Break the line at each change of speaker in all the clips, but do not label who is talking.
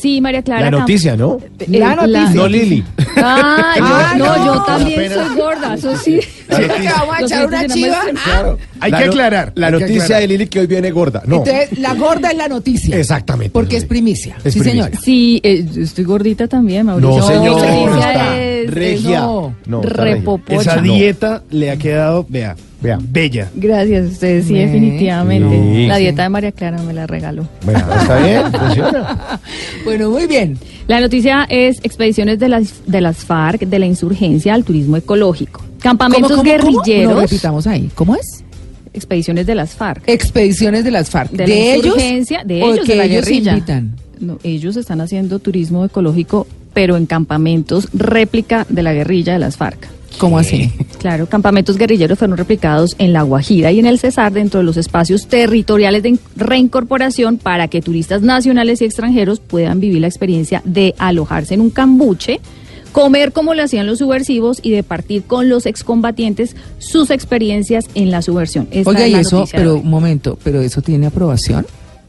Sí, María Clara.
La noticia, ¿no?
Eh,
La noticia.
No Lili.
Ah, yo,
Ah,
no,
no,
yo también soy gorda, eso sí.
Vamos a echar una chiva. Ah,
Hay La que no- aclarar. La hay noticia aclarar. de Lili que hoy viene gorda. No.
Entonces, la gorda es la noticia.
Exactamente.
Porque es primicia.
Es
sí,
primicia.
señora.
Sí, eh, yo estoy gordita también, Mauricio.
No, señor.
Es-
regia.
no,
No, regia.
repopocha.
Esa
No.
dieta le ha quedado, vea,
Vea.
bella.
Gracias a ustedes, sí, definitivamente.
Sí,
la
sí.
dieta de María Clara me la regaló.
Bueno, está bien. Funciona.
Bueno, muy bien.
La noticia es expediciones de las, de las FARC, de la insurgencia al turismo ecológico. Campamentos
¿Cómo, cómo, cómo?
guerrilleros.
No, repitamos ahí. ¿Cómo es?
Expediciones de las FARC.
Expediciones de las FARC.
De,
¿De,
la
ellos?
insurgencia, de
o
ellos,
que
de la
ellos
guerrilla.
invitan?
No, ellos están haciendo turismo ecológico, pero en campamentos réplica de la guerrilla de las FARC.
¿Cómo así?
Claro, campamentos guerrilleros fueron replicados en La Guajira y en el Cesar dentro de los espacios territoriales de in- reincorporación para que turistas nacionales y extranjeros puedan vivir la experiencia de alojarse en un cambuche, comer como lo hacían los subversivos y de partir con los excombatientes sus experiencias en la subversión. Esta
Oiga,
es
y eso, pero un momento, pero eso tiene aprobación.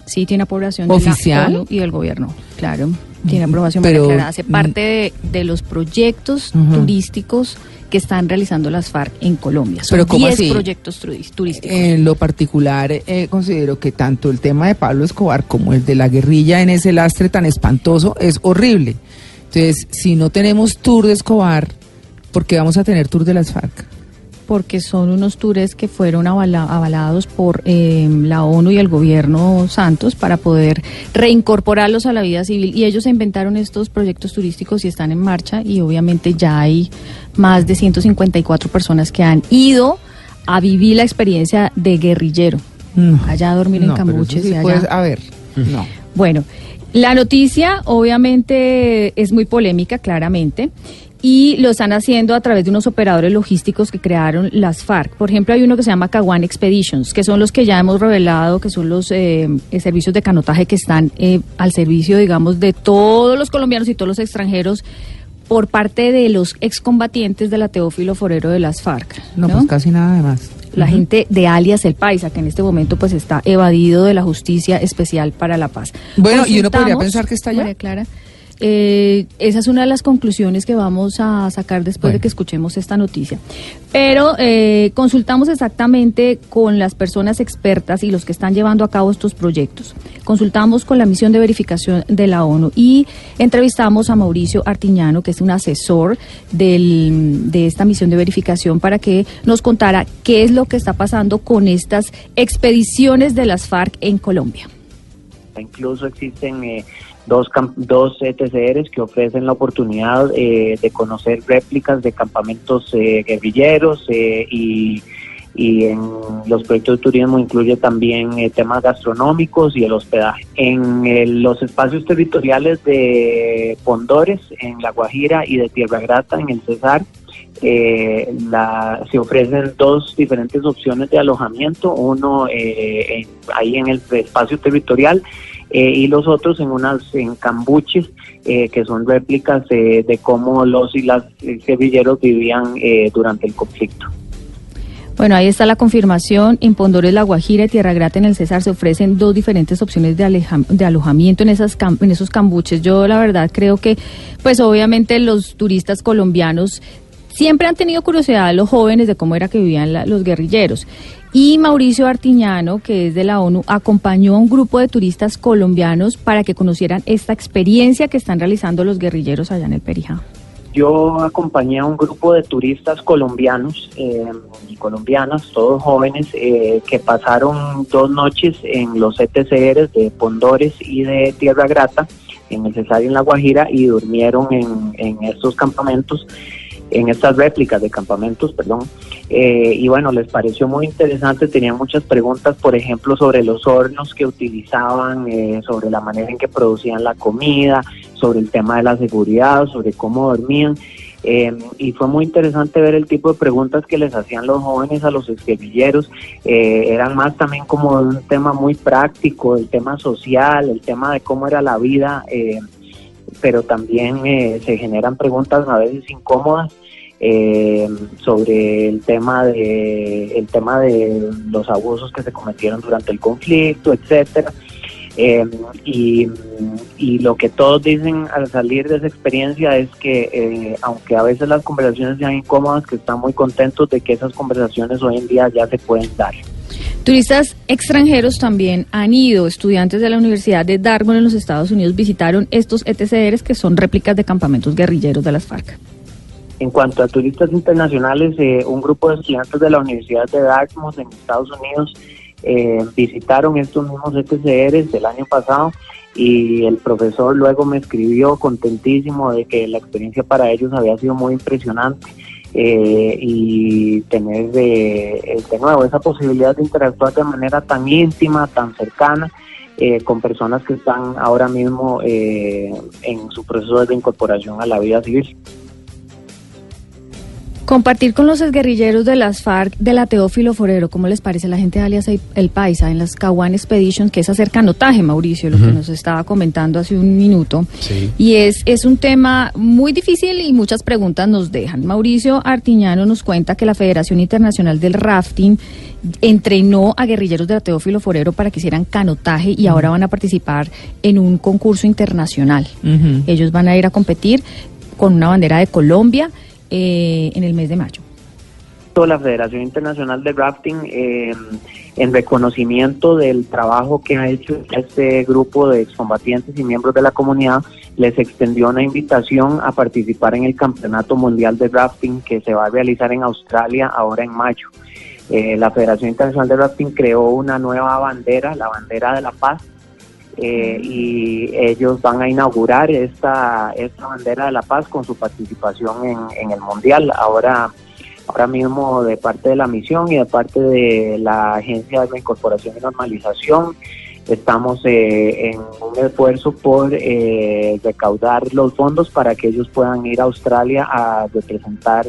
Sí, tiene aprobación
¿Oficial?
de la ONU y del gobierno, claro. Tiene aprobación
Pero.
Hace
mm,
parte de, de los proyectos turísticos que están realizando las FARC en Colombia. Son
Pero, ¿cómo
10
así?
proyectos turísticos.
En lo particular, eh, considero que tanto el tema de Pablo Escobar como el de la guerrilla en ese lastre tan espantoso es horrible. Entonces, si no tenemos tour de Escobar, ¿por qué vamos a tener tour de las FARC?
Porque son unos tours que fueron avala- avalados por eh, la ONU y el gobierno Santos para poder reincorporarlos a la vida civil. Y ellos inventaron estos proyectos turísticos y están en marcha y obviamente ya hay más de 154 personas que han ido a vivir la experiencia de guerrillero.
No.
Allá a dormir en
No,
cambuches
sí, pues, a ver, no.
Bueno, la noticia obviamente es muy polémica, claramente, y lo están haciendo a través de unos operadores logísticos que crearon las FARC. Por ejemplo, hay uno que se llama Caguán Expeditions, que son los que ya hemos revelado, que son los eh, eh, servicios de canotaje que están eh, al servicio, digamos, de todos los colombianos y todos los extranjeros por parte de los excombatientes de la Teófilo Forero de las FARC.
No, pues casi nada de más.
la gente de alias El Paisa, que en este momento pues está evadido de la Justicia Especial para la Paz.
Bueno, y uno podría pensar que está allá.
María Clara, eh, esa es una de las conclusiones que vamos a sacar después de que escuchemos esta noticia. Pero eh, consultamos exactamente con las personas expertas y los que están llevando a cabo estos proyectos. Consultamos con la misión de verificación de la ONU y entrevistamos a Mauricio Artiñano, que es un asesor del- de esta misión de verificación, para que nos contara qué es lo que está pasando con estas expediciones de las FARC en Colombia.
Incluso existen eh, dos, dos ETCRs que ofrecen la oportunidad eh, de conocer réplicas de campamentos eh, guerrilleros eh, y, y en los proyectos de turismo incluye también eh, temas gastronómicos y el hospedaje. En eh, los espacios territoriales de Pondores, en La Guajira y de Tierra Grata, en el Cesar, eh, la, se ofrecen dos diferentes opciones de alojamiento, uno eh, en- ahí en el espacio territorial eh, y los otros en unas en cambuches eh, que son réplicas eh, de cómo los y las eh, guerrilleros vivían eh, durante el conflicto.
Bueno, ahí está la confirmación. En Pondores, La Guajira y Tierra Grata en el César se ofrecen dos diferentes opciones de, aleja- de alojamiento en, esas en esos cambuches. Yo la verdad creo que, pues obviamente los turistas colombianos siempre han tenido curiosidad, los jóvenes, de cómo era que vivían la- los guerrilleros. Y Mauricio Artiñano, que es de la ONU, acompañó a un grupo de turistas colombianos para que conocieran esta experiencia que están realizando los guerrilleros allá en el Perijá.
Yo acompañé a un grupo de turistas colombianos eh, y colombianas, todos jóvenes, eh, que pasaron dos noches en los ETCRs de Pondores y de Tierra Grata, en el Cesario en La Guajira, y durmieron en, en estos campamentos. En estas réplicas de campamentos, perdón. Eh, y bueno, les pareció muy interesante, tenían muchas preguntas, por ejemplo, sobre los hornos que utilizaban, eh, sobre la manera en que producían la comida, sobre el tema de la seguridad, sobre cómo dormían. Eh, y fue muy interesante ver el tipo de preguntas que les hacían los jóvenes a los exguerrilleros. Eh, eran más también como un tema muy práctico, el tema social, el tema de cómo era la vida, eh, pero también eh, se generan preguntas a veces incómodas. eh, sobre el tema de el tema de los abusos que se cometieron durante el conflicto, etcétera. Eh, y, y lo que todos dicen al salir de esa experiencia es que, eh, aunque a veces las conversaciones sean incómodas, que están muy contentos de que esas conversaciones hoy en día ya se pueden dar.
Turistas extranjeros también han ido. Estudiantes de la Universidad de Dartmouth en los Estados Unidos visitaron estos ETCRs que son réplicas de campamentos guerrilleros de las FARC.
En cuanto a turistas internacionales, eh, un grupo de estudiantes de la Universidad de Dartmouth en Estados Unidos eh, visitaron estos mismos ETCRs el año pasado y el profesor luego me escribió contentísimo de que la experiencia para ellos había sido muy impresionante eh, y tener de, de nuevo esa posibilidad de interactuar de manera tan íntima, tan cercana. eh, con personas que están ahora mismo eh, en su proceso de incorporación a la vida civil.
Compartir con los exguerrilleros de las FARC de la Teófilo Forero, ¿cómo les parece la gente de alias El Paisa en las Caguán Expeditions, que es hacer canotaje, Mauricio, lo que nos estaba comentando hace un minuto?
Sí.
Y es, es un tema muy difícil y muchas preguntas nos dejan. Mauricio Artiñano nos cuenta que la Federación Internacional del Rafting entrenó a guerrilleros de la Teófilo Forero para que hicieran canotaje y ahora van a participar en un concurso internacional. Ellos van a ir a competir con una bandera de Colombia eh, en el mes de mayo.
la Federación Internacional de Rafting eh, en reconocimiento del trabajo que ha hecho este grupo de excombatientes y miembros de la comunidad, les extendió una invitación a participar en el Campeonato Mundial de Rafting que se va a realizar en Australia ahora en mayo. Eh, la Federación Internacional de Rafting creó una nueva bandera, la bandera de la paz, eh, y ellos van a inaugurar esta, esta bandera de la paz con su participación en, en el Mundial. Ahora, ahora mismo de parte de la misión y de parte de la Agencia de Reincorporación y Normalización, estamos eh, en un esfuerzo por eh, recaudar los fondos para que ellos puedan ir a Australia a representar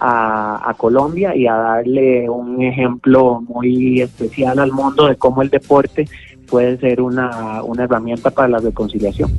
a Colombia y a darle un ejemplo muy especial al mundo de cómo el deporte puede ser una, una herramienta para la reconciliación.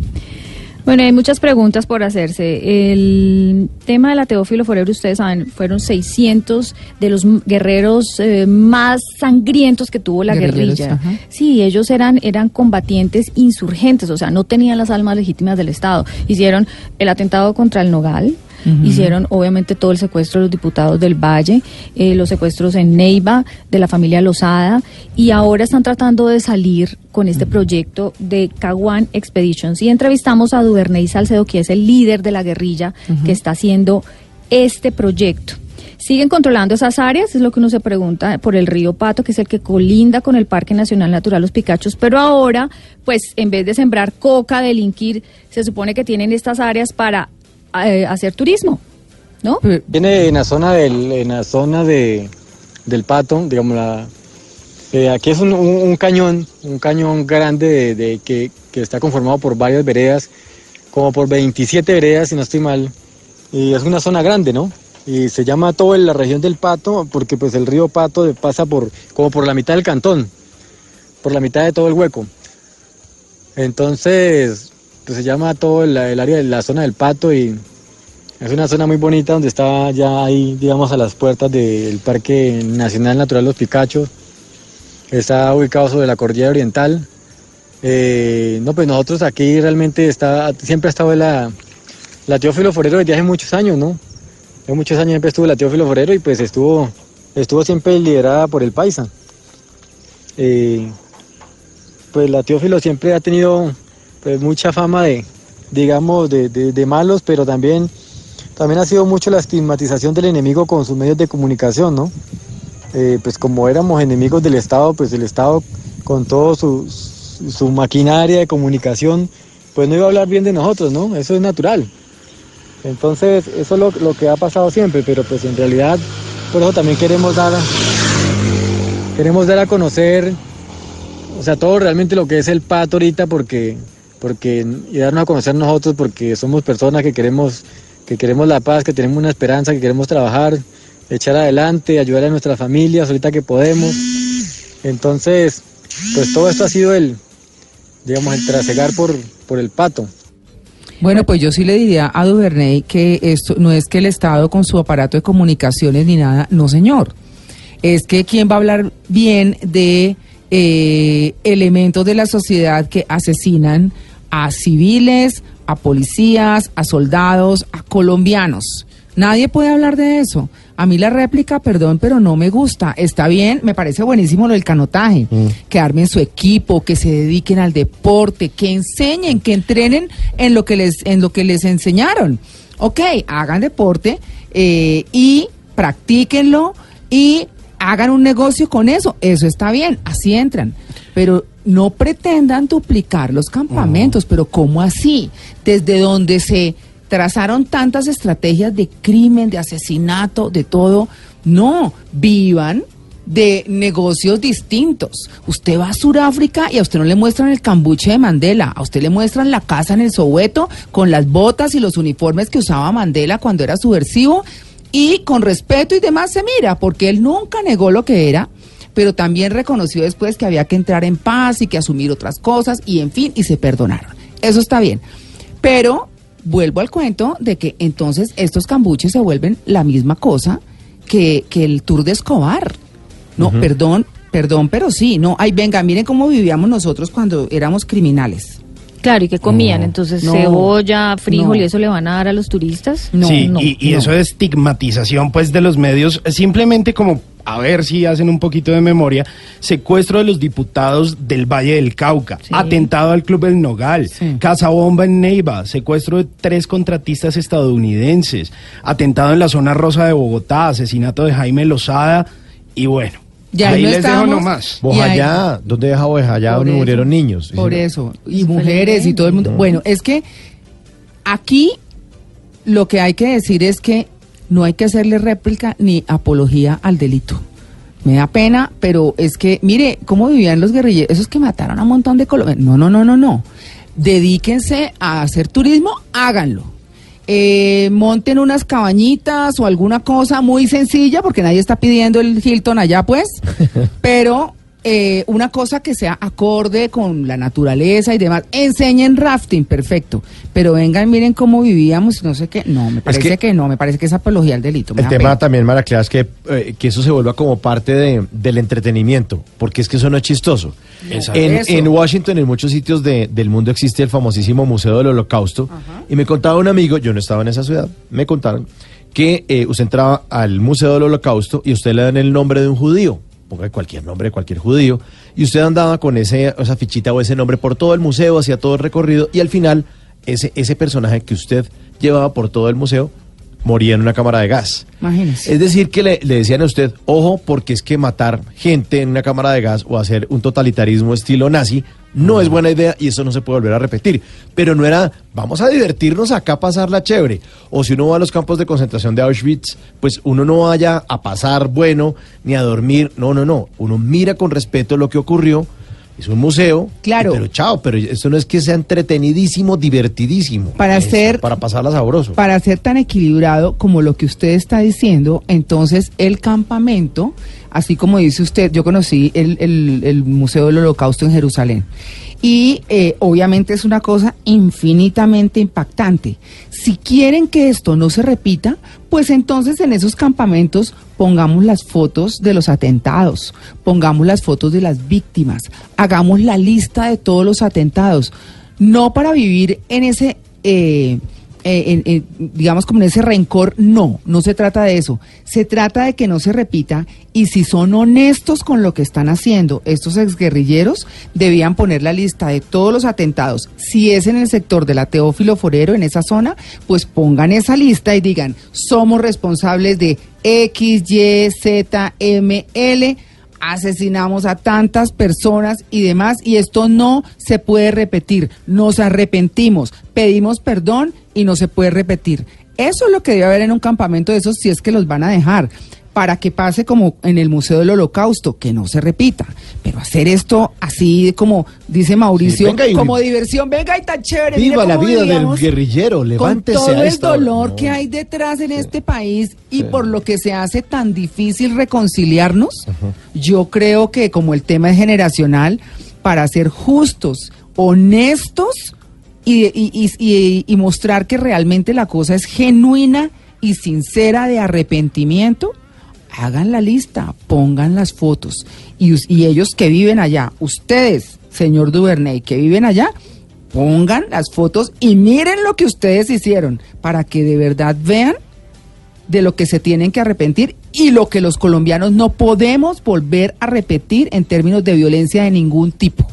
Bueno, hay muchas preguntas por hacerse. El tema de la Teófilo Forero, ustedes saben, fueron 600 de los guerreros eh, más sangrientos que tuvo la guerrilla.
ajá.
Sí, ellos eran, eran combatientes insurgentes, o sea, no tenían las almas legítimas del Estado. Hicieron el atentado contra el Nogal, hicieron obviamente todo el secuestro de los diputados del Valle, eh, los secuestros en Neiva, de la familia Lozada, y ahora están tratando de salir con este proyecto de Caguán Expeditions. Y entrevistamos a Duvernay Salcedo, que es el líder de la guerrilla que está haciendo este proyecto. ¿Siguen controlando esas áreas? Es lo que uno se pregunta por el río Pato, que es el que colinda con el Parque Nacional Natural Los Picachos, pero ahora, pues en vez de sembrar coca, delinquir, se supone que tienen estas áreas para eh, hacer turismo, ¿no?
Viene en la zona del, en la zona de, del pato, digamos la eh, aquí es un, un- cañón, un cañón grande de, de que, que está conformado por varias veredas, como por 27 veredas si no estoy mal, y es una zona grande, ¿no? Y se llama todo la región del Pato porque pues el río Pato pasa por como por la mitad del cantón, por la mitad de todo el hueco. Entonces, se llama todo el, el área de la zona del Pato y es una zona muy bonita donde está ya ahí, digamos, a las puertas del Parque Nacional Natural Los Picachos. Está ubicado sobre la cordillera oriental. Eh, no, pues nosotros aquí realmente está, siempre ha estado la, la Teófilo Forero desde hace muchos años, ¿no? Hace muchos años siempre estuvo la Teófilo Forero y pues estuvo, estuvo siempre liderada por el Paisa. Eh, pues la Teófilo siempre ha tenido pues mucha fama de, digamos, de, de- de malos, pero también, también ha sido mucho la estigmatización del enemigo con sus medios de comunicación, ¿no? Eh, pues como éramos enemigos del Estado, pues el Estado con todo su, su, su maquinaria de comunicación, pues no iba a hablar bien de nosotros, ¿no? Eso es natural. Entonces, eso es lo, lo que ha pasado siempre, pero pues en realidad, por eso también queremos dar, queremos dar a conocer, o sea, todo realmente lo que es el pato ahorita, porque, porque, y darnos a conocer nosotros, porque somos personas que queremos, que queremos la paz, que tenemos una esperanza, que queremos trabajar, echar adelante, ayudar a nuestras familias ahorita que podemos. Entonces, pues todo esto ha sido el, digamos, el trasegar por, por el pato.
Bueno, pues yo sí le diría a Duvernay que esto no es que el Estado con su aparato de comunicaciones ni nada, no señor. Es que quién va a hablar bien de eh, elementos de la sociedad que asesinan a civiles, a policías, a soldados, a colombianos. Nadie puede hablar de eso. A mí la réplica, perdón, pero no me gusta. Está bien, me parece buenísimo lo del canotaje. Que armen su equipo, que se dediquen al deporte, que enseñen, que entrenen en lo que les, en lo que les enseñaron. Ok, hagan deporte eh, y practíquenlo y hagan un negocio con eso. Eso está bien, así entran. Pero no pretendan duplicar los campamentos. Pero ¿cómo así? Desde donde se trazaron tantas estrategias de crimen, de asesinato, de todo. No, vivan de negocios distintos. Usted va a Sudáfrica y a usted no le muestran el cambuche de Mandela, a usted le muestran la casa en el Soweto con las botas y los uniformes que usaba Mandela cuando era subversivo y con respeto y demás se mira, porque él nunca negó lo que era, pero también reconoció después que había que entrar en paz y que asumir otras cosas y en fin, y se perdonaron. Eso está bien. Pero vuelvo al cuento de que entonces estos cambuches se vuelven la misma cosa que, que el tour de Escobar. No, perdón, perdón, pero sí, no, ay, venga, miren cómo vivíamos nosotros cuando éramos criminales.
Claro, ¿y qué comían? Entonces,
no,
cebolla, frijol,
no.
¿y eso le van a dar a los turistas?
No,
sí,
no,
y, y
no.
eso de estigmatización pues de los medios, es simplemente como a ver si hacen un poquito de memoria, secuestro de los diputados del Valle del Cauca,
Sí.
atentado al Club El Nogal,
Sí.
casa bomba en Neiva, secuestro de tres contratistas estadounidenses, atentado en la zona rosa de Bogotá, asesinato de Jaime Lozada y bueno,
Ya
ahí
no
les dejo nomás.
Ahí-
Bojayá, ¿dónde deja Bojayá?
Por
Donde
eso,
murieron niños.
Por
Sí.
eso. Y mujeres y todo el mundo. Bueno, es que aquí lo que hay que decir es que no hay que hacerle réplica ni apología al delito. Me da pena, pero es que, mire, cómo vivían los guerrilleros, esos que mataron a un montón de colombianos. No, no, no, no, no. Dedíquense a hacer turismo, háganlo. Eh, monten unas cabañitas o alguna cosa muy sencilla, porque nadie está pidiendo el Hilton allá, pues. pero eh, una cosa que sea acorde con la naturaleza y demás. Enseñen rafting, perfecto. Pero vengan, miren cómo vivíamos y no sé qué. No, me parece que,
que-
no, me parece que es apología al delito. me
El tema
pena.
también, Mara Clara, es que, eh, que eso se vuelva como parte de- del entretenimiento, porque es que eso no es chistoso. En, Washington, en muchos sitios de- del mundo existe el famosísimo Museo del Holocausto, y me contaba un amigo, yo no estaba en esa ciudad, me contaron que eh, usted entraba al Museo del Holocausto y usted le dan el nombre de un judío, ponga cualquier nombre de cualquier judío, y usted andaba con ese, esa fichita o ese nombre por todo el museo, hacía todo el recorrido, y al final ese, ese personaje que usted llevaba por todo el museo moría en una cámara de gas.
Imagínense.
Es decir, que le, le decían a usted, ojo, porque es que matar gente en una cámara de gas o hacer un totalitarismo estilo nazi no es buena idea y eso no se puede volver a repetir. Pero no era, vamos a divertirnos acá, a pasarla chévere. O si uno va a los campos de concentración de Auschwitz, pues uno no vaya a pasar bueno ni a dormir. No, no, no. Uno mira con respeto lo que ocurrió. Es un museo.
Claro.
Pero chao, pero esto no es que sea entretenidísimo, divertidísimo.
Para
Eso,
ser-
Para pasarla sabroso.
para ser tan equilibrado como lo que usted está diciendo, entonces el campamento, así como dice usted, yo conocí el, el- el Museo del Holocausto en Jerusalén. Y eh, obviamente es una cosa infinitamente impactante. Si quieren que esto no se repita, pues entonces en esos campamentos pongamos las fotos de los atentados, pongamos las fotos de las víctimas, hagamos la lista de todos los atentados, no para vivir en ese... eh, eh, en, digamos como en ese rencor, no, no se trata de eso. Se trata de que no se repita y si son honestos con lo que están haciendo estos exguerrilleros, debían poner la lista de todos los atentados. Si es en el sector de la Teófilo Forero, en esa zona, pues pongan esa lista y digan, somos responsables de X, Y, Z, M, L asesinamos a tantas personas y demás, y esto no se puede repetir. Nos arrepentimos, pedimos perdón y no se puede repetir. Eso es lo que debe haber en un campamento de esos si es que los van a dejar para que pase como en el Museo del Holocausto, que no se repita. Pero hacer esto así como dice Mauricio,
Sí, y-
como diversión, venga y tan chévere.
Viva la vida del guerrillero, levántese
Con todo
a
el
hora.
dolor que hay detrás en este país y por lo que se hace tan difícil reconciliarnos, yo creo que como el tema es generacional, para ser justos, honestos y, y- y- y- y mostrar que realmente la cosa es genuina y sincera de arrepentimiento, hagan la lista, pongan las fotos. Y, ellos que viven allá, ustedes, señor Duvernay, que viven allá, pongan las fotos y miren lo que ustedes hicieron para que de verdad vean de lo que se tienen que arrepentir y lo que los colombianos no podemos volver a repetir en términos de violencia de ningún tipo.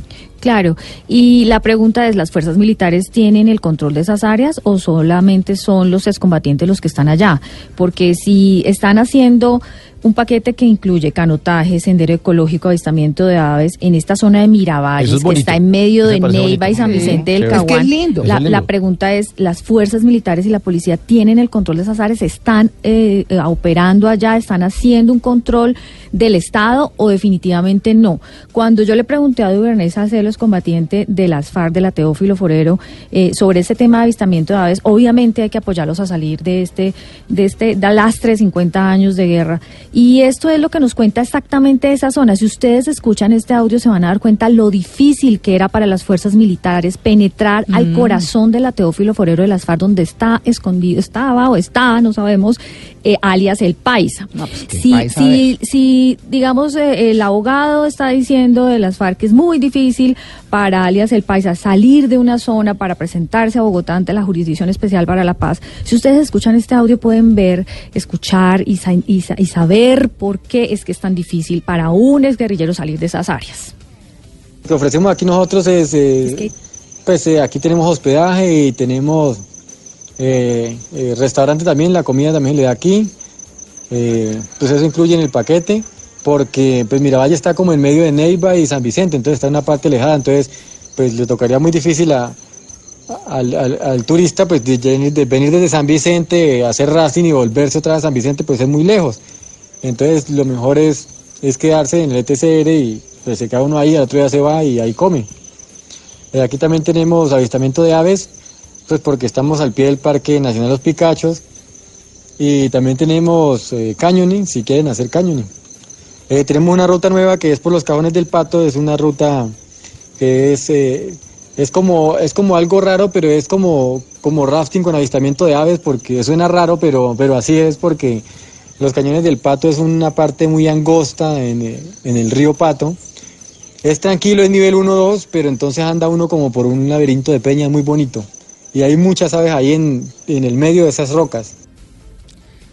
Claro, y la pregunta es, ¿las fuerzas militares tienen el control de esas áreas o solamente son los excombatientes los que están allá? Porque si están haciendo un paquete que incluye canotaje, sendero ecológico, avistamiento de aves en esta zona de Miravalles,
es
que está en medio de Neiva y. San
Sí.
Vicente del
Chévere.
Es que es
Caguán.
lindo.
La,
Eso es lindo.
la pregunta es, ¿las fuerzas militares y la policía tienen el control de esas áreas? ¿Están eh, eh, operando allá? ¿Están haciendo un control del Estado o definitivamente no? Cuando yo le pregunté a Duvernay Salcelos, combatiente de las FARC, de la Teófilo Forero, eh, sobre ese tema de avistamiento de aves, obviamente hay que apoyarlos a salir de este, de este da lastre de 50 años de guerra. Y esto es lo que nos cuenta exactamente esa zona. Si ustedes escuchan este audio se van a dar cuenta lo difícil que era para las fuerzas militares penetrar al corazón de la Teófilo Forero de las FARC, donde está escondido, estaba o está, no sabemos, eh, alias el Paisa.
No, pues,
si,
Paisa,
si, si, digamos, eh, el abogado está diciendo de las FARC que es muy difícil para alias el Paisa salir de una zona para presentarse a Bogotá ante la Jurisdicción Especial para la Paz, si ustedes escuchan este audio pueden ver, escuchar y, sa- y sa- y saber por qué es que es tan difícil para un exguerrillero salir de esas áreas.
Lo que ofrecemos aquí nosotros es, eh,
Es que-
pues eh, aquí tenemos hospedaje y tenemos eh, restaurante también, la comida también le da aquí. Pues eso incluye en el paquete, porque pues Miravalle está como en medio de Neiva y San Vicente, entonces está en una parte alejada, entonces pues le tocaría muy difícil al, turista pues de, venir desde San Vicente, hacer rafting y volverse otra vez a San Vicente, pues es muy lejos. Entonces lo mejor es, es quedarse en el ETCR y pues se queda uno ahí, al otro día se va y ahí come. Eh, aquí también tenemos avistamiento de aves, pues porque estamos al pie del Parque Nacional Los Picachos. Y también tenemos eh, canyoning, si quieren hacer canyoning. Eh, tenemos una ruta nueva que es por los cajones del pato, es una ruta que es, eh, es, como, es como algo raro, pero es como, como rafting con avistamiento de aves, porque suena raro, pero, pero así es porque los cañones del pato es una parte muy angosta en, eh, en el río Pato. Es tranquilo, es nivel 1-2, pero entonces anda uno como por un laberinto de peñas muy bonito. Y hay muchas aves ahí en, en el medio de esas rocas.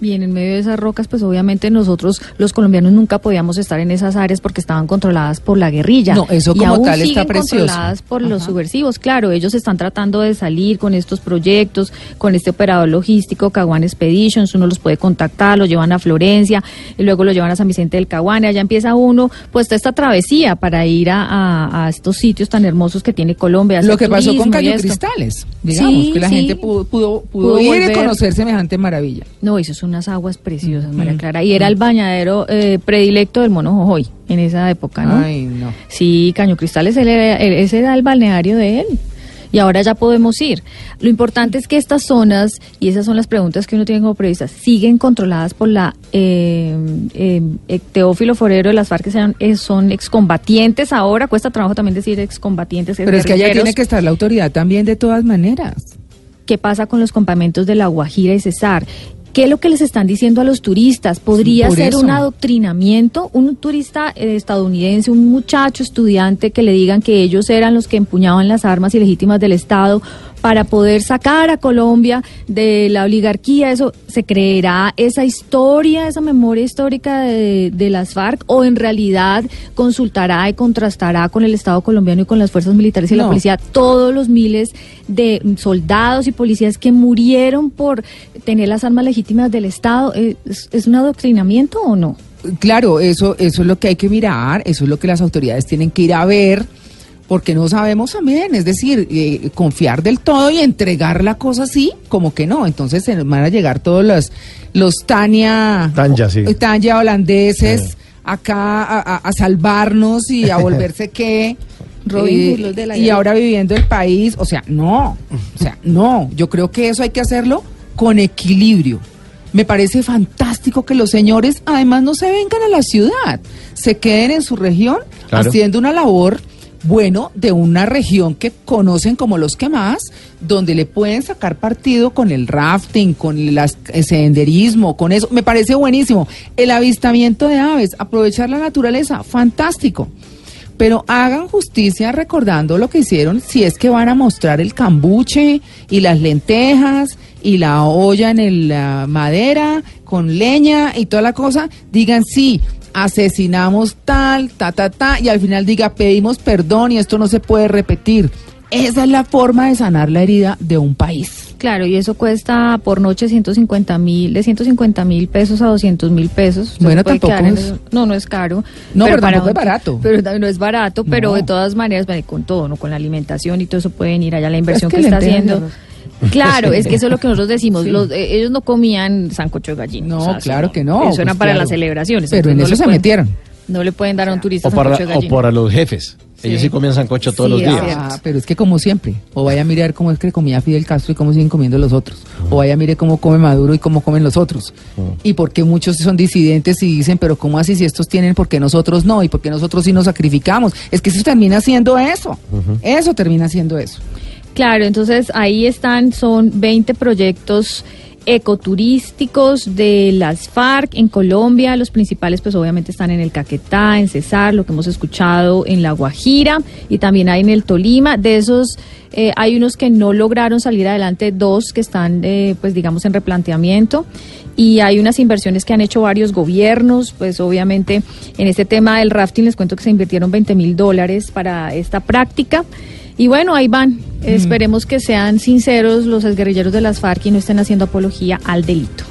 Bien, en medio de esas rocas, pues obviamente nosotros los colombianos nunca podíamos estar en esas áreas porque estaban controladas por la guerrilla.
No, eso
Y
como
aún
tal está precioso.
controladas por los subversivos. Claro, ellos están tratando de salir con estos proyectos, con este operador logístico, Caguán Expeditions, uno los puede contactar, los llevan a Florencia, y luego los llevan a San Vicente del Caguán, y allá empieza uno, pues esta travesía para ir a, a- a estos sitios tan hermosos que tiene Colombia.
Lo que pasó con
y
Caño. Cristales, digamos,
Sí,
que la
sí.
gente pudo, pudo, pudo
Pudo
ir y
volver.
conocer semejante maravilla.
No, eso son unas aguas preciosas, María Clara. Y era el bañadero eh, predilecto del mono Jojoy en esa época, ¿no?
Ay, no.
Sí, Caño Cristales, él era- él- ese era el balneario de él. Y ahora ya podemos ir. Lo importante es que estas zonas, y esas son las preguntas que uno tiene como periodista, siguen controladas por la eh, eh, eh, Teófilo Forero de las FARC, que sean, eh, son excombatientes ahora. Cuesta trabajo también decir excombatientes.
Pero es que allá tiene que estar la autoridad también de todas maneras.
qué pasa con los campamentos de La Guajira y Cesar. ¿Qué es lo que les están diciendo a los turistas? ¿Podría ser
eso.
un adoctrinamiento? Un turista eh, estadounidense, un muchacho estudiante que le digan que ellos eran los que empuñaban las armas ilegítimas del Estado para poder sacar a Colombia de la oligarquía. ¿Eso se creerá esa historia, esa memoria histórica de, de las FARC? ¿O en realidad consultará y contrastará con el Estado colombiano y con las fuerzas militares y la policía todos los miles de soldados y policías que murieron por tener las armas legítimas del Estado. ¿Es, es un adoctrinamiento o no?
Claro, eso, eso es lo que hay que mirar, eso es lo que las autoridades tienen que ir a ver, porque no sabemos también, es decir, eh, confiar del todo y entregar la cosa así, como que no. Entonces se nos van a llegar todos los, los Tania,
Tanya, sí.
Tanya holandeses
Sí.
acá a, a- a salvarnos y a volverse que...
Los de la
y
guerra.
ahora viviendo el país, o sea, no, o sea, no, yo creo que eso hay que hacerlo con equilibrio. Me parece fantástico que los señores además no se vengan a la ciudad, se queden en su región
Claro.
haciendo una labor, bueno, de una región que conocen como los que más, donde le pueden sacar partido con el rafting, con el senderismo, con eso. Me parece buenísimo. El avistamiento de aves, aprovechar la naturaleza, fantástico. Pero hagan justicia recordando lo que hicieron si es que van a mostrar el cambuche y las lentejas y la olla en el, la madera con leña y toda la cosa. Digan sí, asesinamos tal, ta, ta, ta, y al final diga pedimos perdón y esto no se puede repetir. Esa es la forma de sanar la herida de un país.
Claro, y eso cuesta por noche 150 mil, de 150 mil pesos a 200 mil pesos. Usted
Bueno, tampoco es-.
No, no es caro.
No, pero
para
tampoco es barato.
Pero no es barato, pero
No.
de todas maneras, con todo, ¿no? Con la alimentación y todo eso pueden ir allá, la inversión
que
que, está haciendo. Claro, es que eso es lo que nosotros decimos.
Sí.
los- eh, ellos no comían sancocho de gallina.
No,
o sea, eso
claro que no.
Eso era
pues
para
claro.
las celebraciones.
Pero en
no
eso se
pueden-
metieron.
No le pueden dar a un turista
O para,
sancocho de
o
gallina.
para los jefes. Ellos sí comen sancocho todos
Sí,
los días.
Ah, pero es que como siempre, o vaya a mirar cómo es que comía Fidel Castro y cómo siguen comiendo los otros, o vaya a mire cómo come Maduro y cómo comen los otros, y porque muchos son disidentes y dicen, pero cómo así si estos tienen, porque nosotros no, y porque nosotros sí nos sacrificamos, es que eso termina siendo eso, eso termina siendo eso.
Claro, entonces ahí están, son 20 proyectos ecoturísticos de las FARC en Colombia. Los principales pues obviamente están en el Caquetá, en Cesar, lo que hemos escuchado en La Guajira y también hay en el Tolima. De esos eh, hay unos que no lograron salir adelante, dos que están eh, pues digamos en replanteamiento y hay unas inversiones que han hecho varios gobiernos, pues obviamente en este tema del rafting les cuento que se invirtieron 20 mil dólares para esta práctica. Y bueno, ahí van. Esperemos que sean sinceros los exguerrilleros de las FARC y no estén haciendo apología al delito.